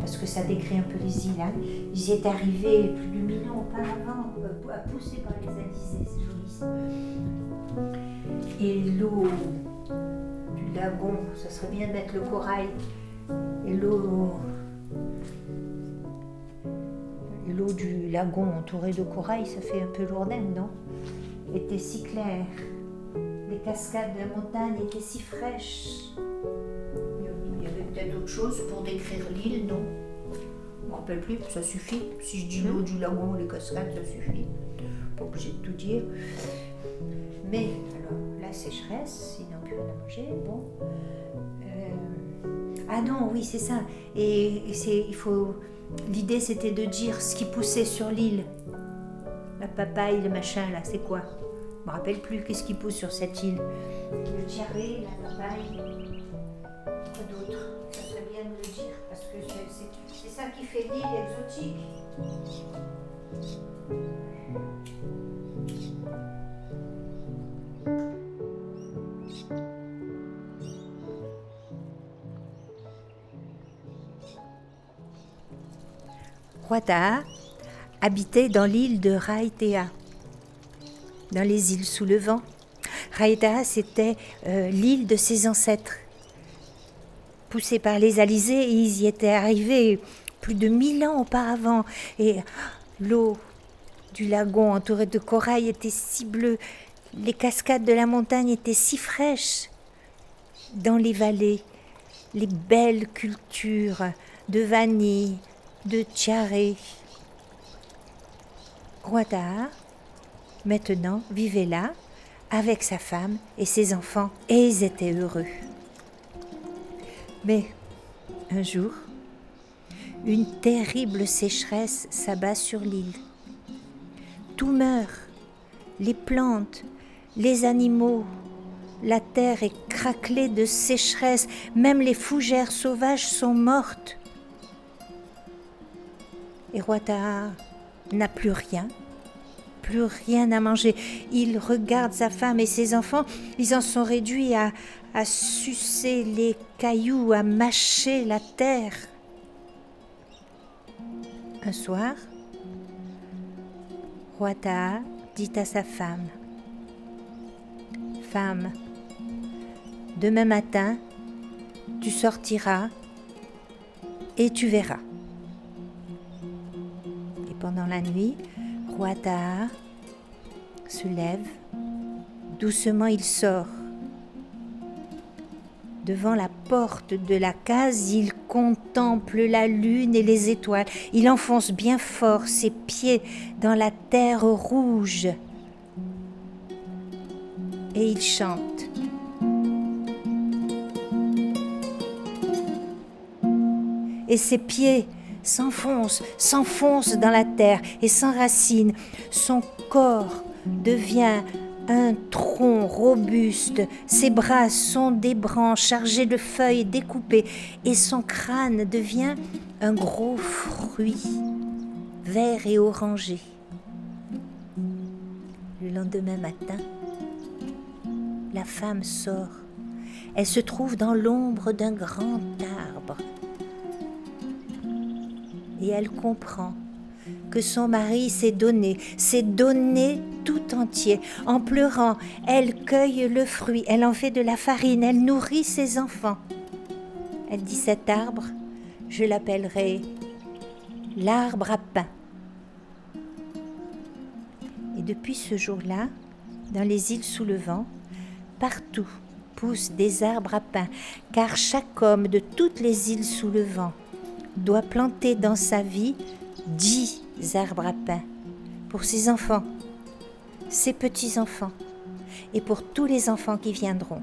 parce que ça décrit un peu les îles. Hein. Ils y étaient arrivés plus de mille ans auparavant, euh, poussés par les alizés, c'est joli. Et l'eau du lagon, ça serait bien de mettre le corail. Et l'eau. L'eau du lagon entourée de corail, ça fait un peu lourdaine, non? Était si claire. Les cascades de la montagne étaient si fraîches peut-être autre chose pour décrire l'île, non? Je me rappelle plus, ça suffit. Si je dis l'eau du lagon, les cascades, ça suffit. Pas obligé de tout dire. Mais, alors, la sécheresse, ils n'ont plus rien à manger, bon. Euh, ah non, oui, c'est ça. Et, c'est, il faut. L'idée, c'était de dire ce qui poussait sur l'île. La papaye, le machin, là, c'est quoi? Je me rappelle plus qu'est-ce qui pousse sur cette île. Le tiaré, la papaye. Ça qui fait l'île exotique. habitait dans l'île de Raitea, dans les îles sous le vent. Raitea, c'était euh, l'île de ses ancêtres. Poussés par les alizés, ils y étaient arrivés plus de mille ans auparavant, et l'eau du lagon entourée de corail était si bleue, les cascades de la montagne étaient si fraîches. Dans les vallées, les belles cultures de vanille, de tiaré. Guadar, maintenant, vivait là avec sa femme et ses enfants, et ils étaient heureux. Mais un jour, une terrible sécheresse s'abat sur l'île. Tout meurt, les plantes, les animaux, la terre est craquelée de sécheresse, même les fougères sauvages sont mortes. Et Roi n'a plus rien, plus rien à manger. Il regarde sa femme et ses enfants, ils en sont réduits à, à sucer les cailloux, à mâcher la terre. Un soir, Roi dit à sa femme Femme, demain matin, tu sortiras et tu verras. Et pendant la nuit, Roi se lève, doucement il sort Devant la porte de la case, il contemple la lune et les étoiles. Il enfonce bien fort ses pieds dans la terre rouge. Et il chante. Et ses pieds s'enfoncent, s'enfoncent dans la terre et s'enracinent. Son corps devient un tronc robuste, ses bras sont des branches chargées de feuilles découpées et son crâne devient un gros fruit vert et orangé. Le lendemain matin, la femme sort. Elle se trouve dans l'ombre d'un grand arbre. Et elle comprend que son mari s'est donné, s'est donné tout entier. En pleurant, elle cueille le fruit, elle en fait de la farine, elle nourrit ses enfants. Elle dit cet arbre, je l'appellerai l'arbre à pain. Et depuis ce jour-là, dans les îles sous le vent, partout poussent des arbres à pain, car chaque homme de toutes les îles sous le vent doit planter dans sa vie dix arbres à pain pour ses enfants, ses petits-enfants et pour tous les enfants qui viendront.